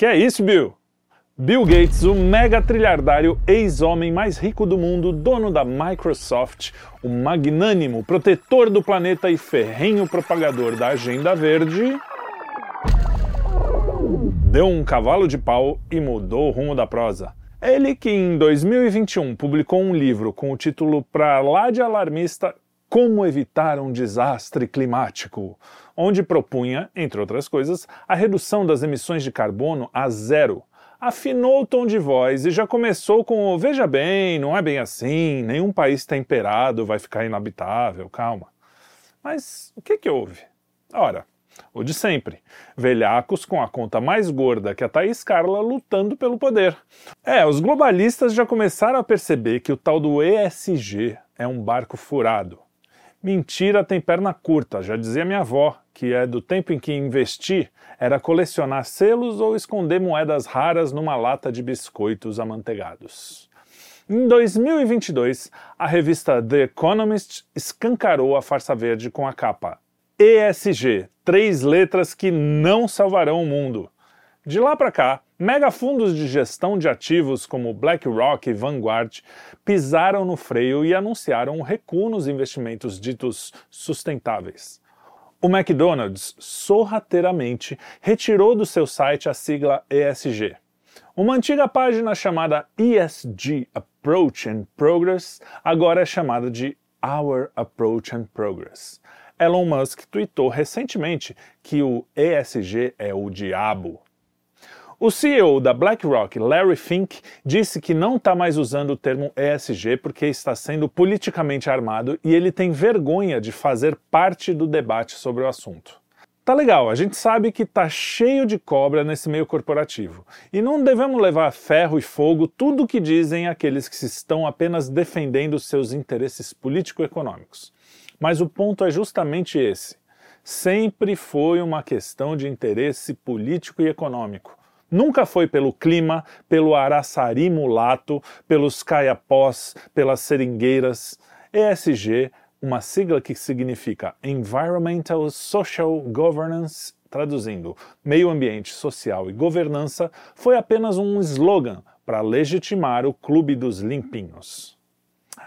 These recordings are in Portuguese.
Que é isso, Bill? Bill Gates, o mega trilhardário ex-homem mais rico do mundo, dono da Microsoft, o magnânimo protetor do planeta e ferrenho propagador da Agenda Verde, deu um cavalo de pau e mudou o rumo da prosa. Ele que em 2021 publicou um livro com o título Pra lá de alarmista Como evitar um desastre climático, onde propunha, entre outras coisas, a redução das emissões de carbono a zero afinou o tom de voz e já começou com veja bem, não é bem assim, nenhum país temperado vai ficar inabitável, calma. Mas o que que houve? Ora, o de sempre. Velhacos com a conta mais gorda que a Thaís Carla lutando pelo poder. É, os globalistas já começaram a perceber que o tal do ESG é um barco furado. Mentira tem perna curta, já dizia minha avó, que é do tempo em que investir era colecionar selos ou esconder moedas raras numa lata de biscoitos amanteigados. Em 2022, a revista The Economist escancarou a farsa verde com a capa ESG, três letras que não salvarão o mundo. De lá para cá, megafundos de gestão de ativos como BlackRock e Vanguard pisaram no freio e anunciaram um recuo nos investimentos ditos sustentáveis. O McDonald's sorrateiramente retirou do seu site a sigla ESG. Uma antiga página chamada ESG Approach and Progress agora é chamada de Our Approach and Progress. Elon Musk tweetou recentemente que o ESG é o diabo. O CEO da BlackRock, Larry Fink, disse que não está mais usando o termo ESG porque está sendo politicamente armado e ele tem vergonha de fazer parte do debate sobre o assunto. Tá legal, a gente sabe que tá cheio de cobra nesse meio corporativo. E não devemos levar ferro e fogo tudo o que dizem aqueles que estão apenas defendendo seus interesses político-econômicos. Mas o ponto é justamente esse. Sempre foi uma questão de interesse político e econômico. Nunca foi pelo clima, pelo araçari mulato, pelos caiapós, pelas seringueiras. ESG, uma sigla que significa Environmental Social Governance, traduzindo meio ambiente social e governança, foi apenas um slogan para legitimar o clube dos limpinhos.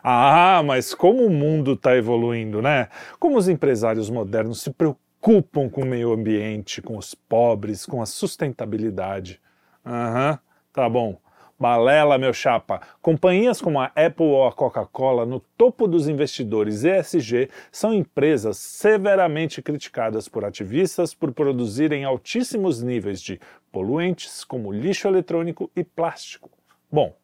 Ah, mas como o mundo está evoluindo, né? Como os empresários modernos se preocupam preocupam com o meio ambiente, com os pobres, com a sustentabilidade. Aham, uhum, tá bom. Balela, meu chapa. Companhias como a Apple ou a Coca-Cola, no topo dos investidores ESG, são empresas severamente criticadas por ativistas por produzirem altíssimos níveis de poluentes como lixo eletrônico e plástico. Bom,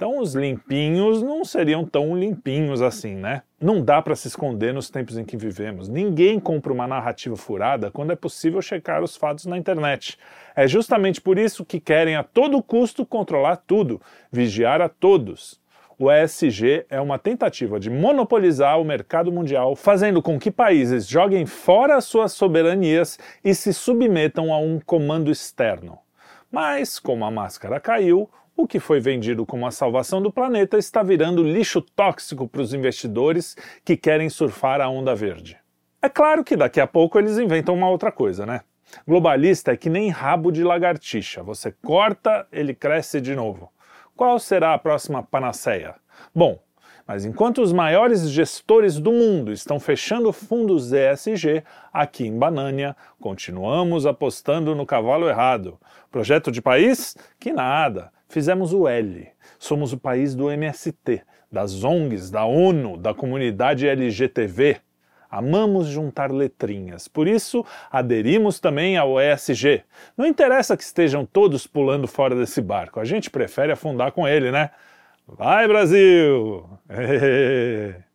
então os limpinhos não seriam tão limpinhos assim, né? Não dá para se esconder nos tempos em que vivemos. Ninguém compra uma narrativa furada quando é possível checar os fatos na internet. É justamente por isso que querem a todo custo controlar tudo, vigiar a todos. O ESG é uma tentativa de monopolizar o mercado mundial, fazendo com que países joguem fora suas soberanias e se submetam a um comando externo. Mas, como a máscara caiu, o que foi vendido como a salvação do planeta está virando lixo tóxico para os investidores que querem surfar a onda verde. É claro que daqui a pouco eles inventam uma outra coisa, né? Globalista é que nem rabo de lagartixa. Você corta, ele cresce de novo. Qual será a próxima panaceia? Bom, mas enquanto os maiores gestores do mundo estão fechando fundos ESG, aqui em Banânia continuamos apostando no cavalo errado. Projeto de país? Que nada. Fizemos o L. Somos o país do MST, das ONGs, da ONU, da comunidade LGTV. Amamos juntar letrinhas, por isso aderimos também ao ESG. Não interessa que estejam todos pulando fora desse barco, a gente prefere afundar com ele, né? Vai, Brasil!